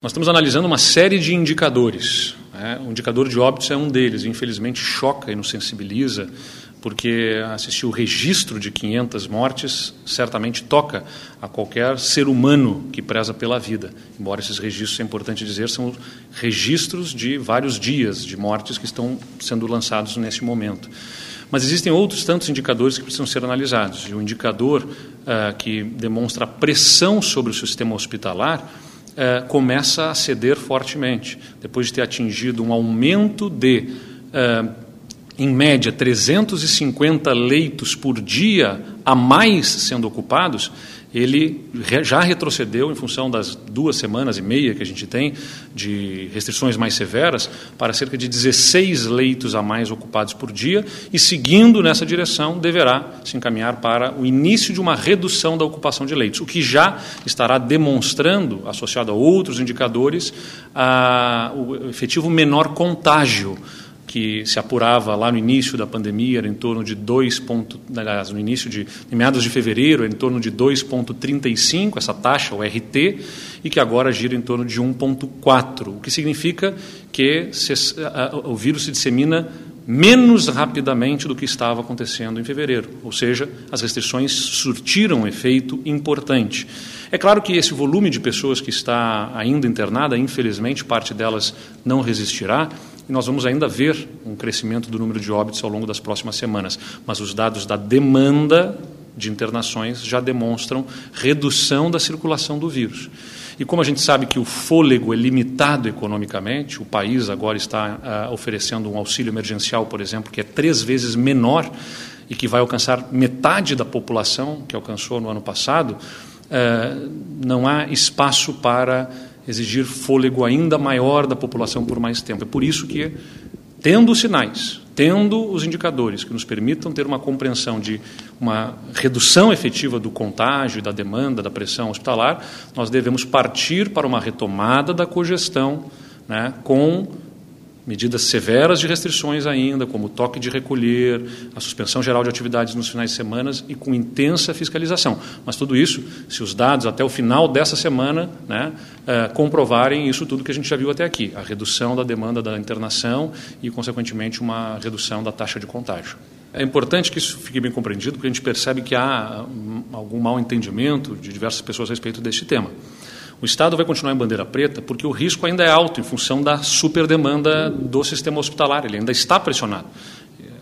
Nós estamos analisando uma série de indicadores. Né? O indicador de óbitos é um deles. Infelizmente, choca e nos sensibiliza, porque assistir o registro de 500 mortes certamente toca a qualquer ser humano que preza pela vida. Embora esses registros, é importante dizer, são registros de vários dias de mortes que estão sendo lançados nesse momento. Mas existem outros tantos indicadores que precisam ser analisados. E o indicador uh, que demonstra a pressão sobre o sistema hospitalar eh, começa a ceder fortemente. Depois de ter atingido um aumento de, eh, em média, 350 leitos por dia a mais sendo ocupados, ele já retrocedeu em função das duas semanas e meia que a gente tem de restrições mais severas para cerca de 16 leitos a mais ocupados por dia e seguindo nessa direção deverá se encaminhar para o início de uma redução da ocupação de leitos, o que já estará demonstrando, associado a outros indicadores, a, o efetivo menor contágio que se apurava lá no início da pandemia, era em torno de 2, aliás, no início de em meados de fevereiro, era em torno de 2,35, essa taxa, o RT, e que agora gira em torno de 1,4, o que significa que se, a, o vírus se dissemina menos rapidamente do que estava acontecendo em fevereiro, ou seja, as restrições surtiram um efeito importante. É claro que esse volume de pessoas que está ainda internada, infelizmente, parte delas não resistirá, e nós vamos ainda ver um crescimento do número de óbitos ao longo das próximas semanas. Mas os dados da demanda de internações já demonstram redução da circulação do vírus. E como a gente sabe que o fôlego é limitado economicamente, o país agora está uh, oferecendo um auxílio emergencial, por exemplo, que é três vezes menor e que vai alcançar metade da população que alcançou no ano passado, uh, não há espaço para exigir fôlego ainda maior da população por mais tempo. É por isso que, tendo sinais, tendo os indicadores que nos permitam ter uma compreensão de uma redução efetiva do contágio, da demanda, da pressão hospitalar, nós devemos partir para uma retomada da cogestão né, com medidas severas de restrições ainda, como o toque de recolher, a suspensão geral de atividades nos finais de semana e com intensa fiscalização. Mas tudo isso, se os dados até o final dessa semana né, eh, comprovarem isso tudo que a gente já viu até aqui, a redução da demanda da internação e, consequentemente, uma redução da taxa de contágio. É importante que isso fique bem compreendido, porque a gente percebe que há hum, algum mal entendimento de diversas pessoas a respeito deste tema. O Estado vai continuar em bandeira preta porque o risco ainda é alto em função da superdemanda do sistema hospitalar, ele ainda está pressionado.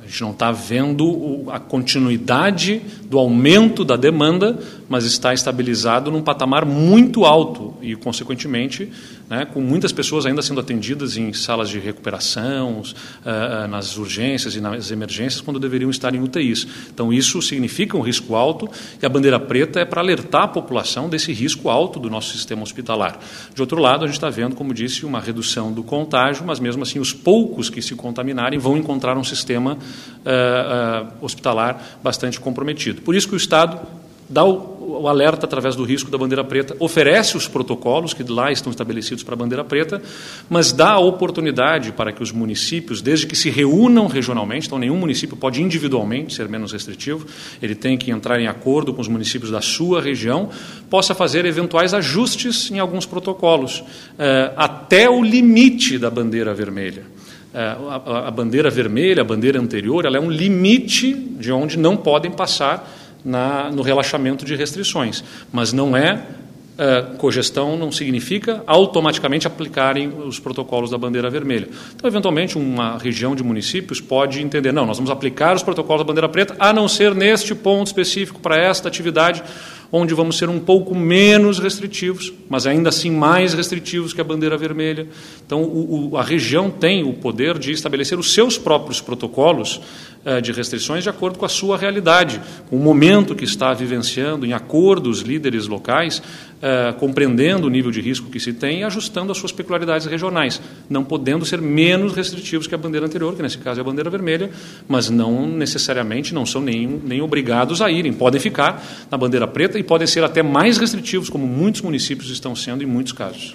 A gente não está vendo a continuidade do aumento da demanda, mas está estabilizado num patamar muito alto e, consequentemente, né, com muitas pessoas ainda sendo atendidas em salas de recuperação, uh, nas urgências e nas emergências, quando deveriam estar em UTIs. Então, isso significa um risco alto e a bandeira preta é para alertar a população desse risco alto do nosso sistema hospitalar. De outro lado, a gente está vendo, como disse, uma redução do contágio, mas mesmo assim, os poucos que se contaminarem vão encontrar um sistema uh, uh, hospitalar bastante comprometido. Por isso que o Estado dá o, o, alerta através do risco da bandeira preta, oferece os protocolos que lá estão estabelecidos para a bandeira preta, mas dá a oportunidade para que os municípios, desde que se reúnam regionalmente, então nenhum município pode individualmente ser menos restritivo, ele tem que entrar em acordo com os municípios da sua região, possa fazer eventuais ajustes em alguns protocolos, eh, até o limite da bandeira vermelha. Eh, a, a bandeira vermelha, a bandeira anterior, ela é um limite de onde não podem passar na, no relaxamento de restrições, mas não é Uh, cogestão não significa automaticamente aplicarem os protocolos da bandeira vermelha. Então, eventualmente, uma região de municípios pode entender: não, nós vamos aplicar os protocolos da bandeira preta, a não ser neste ponto específico para esta atividade, onde vamos ser um pouco menos restritivos, mas ainda assim mais restritivos que a bandeira vermelha. Então, o, o, a região tem o poder de estabelecer os seus próprios protocolos uh, de restrições de acordo com a sua realidade, com o momento que está vivenciando, em acordo os líderes locais, uh, compreendendo o nível de risco que se tem e ajustando as suas peculiaridades regionais, não podendo ser menos restritivos que a bandeira anterior, que nesse caso é a bandeira vermelha, mas não necessariamente não são nem, nem obrigados a irem, podem ficar na bandeira preta e podem ser até mais restritivos, como muitos municípios estão sendo em muitos casos.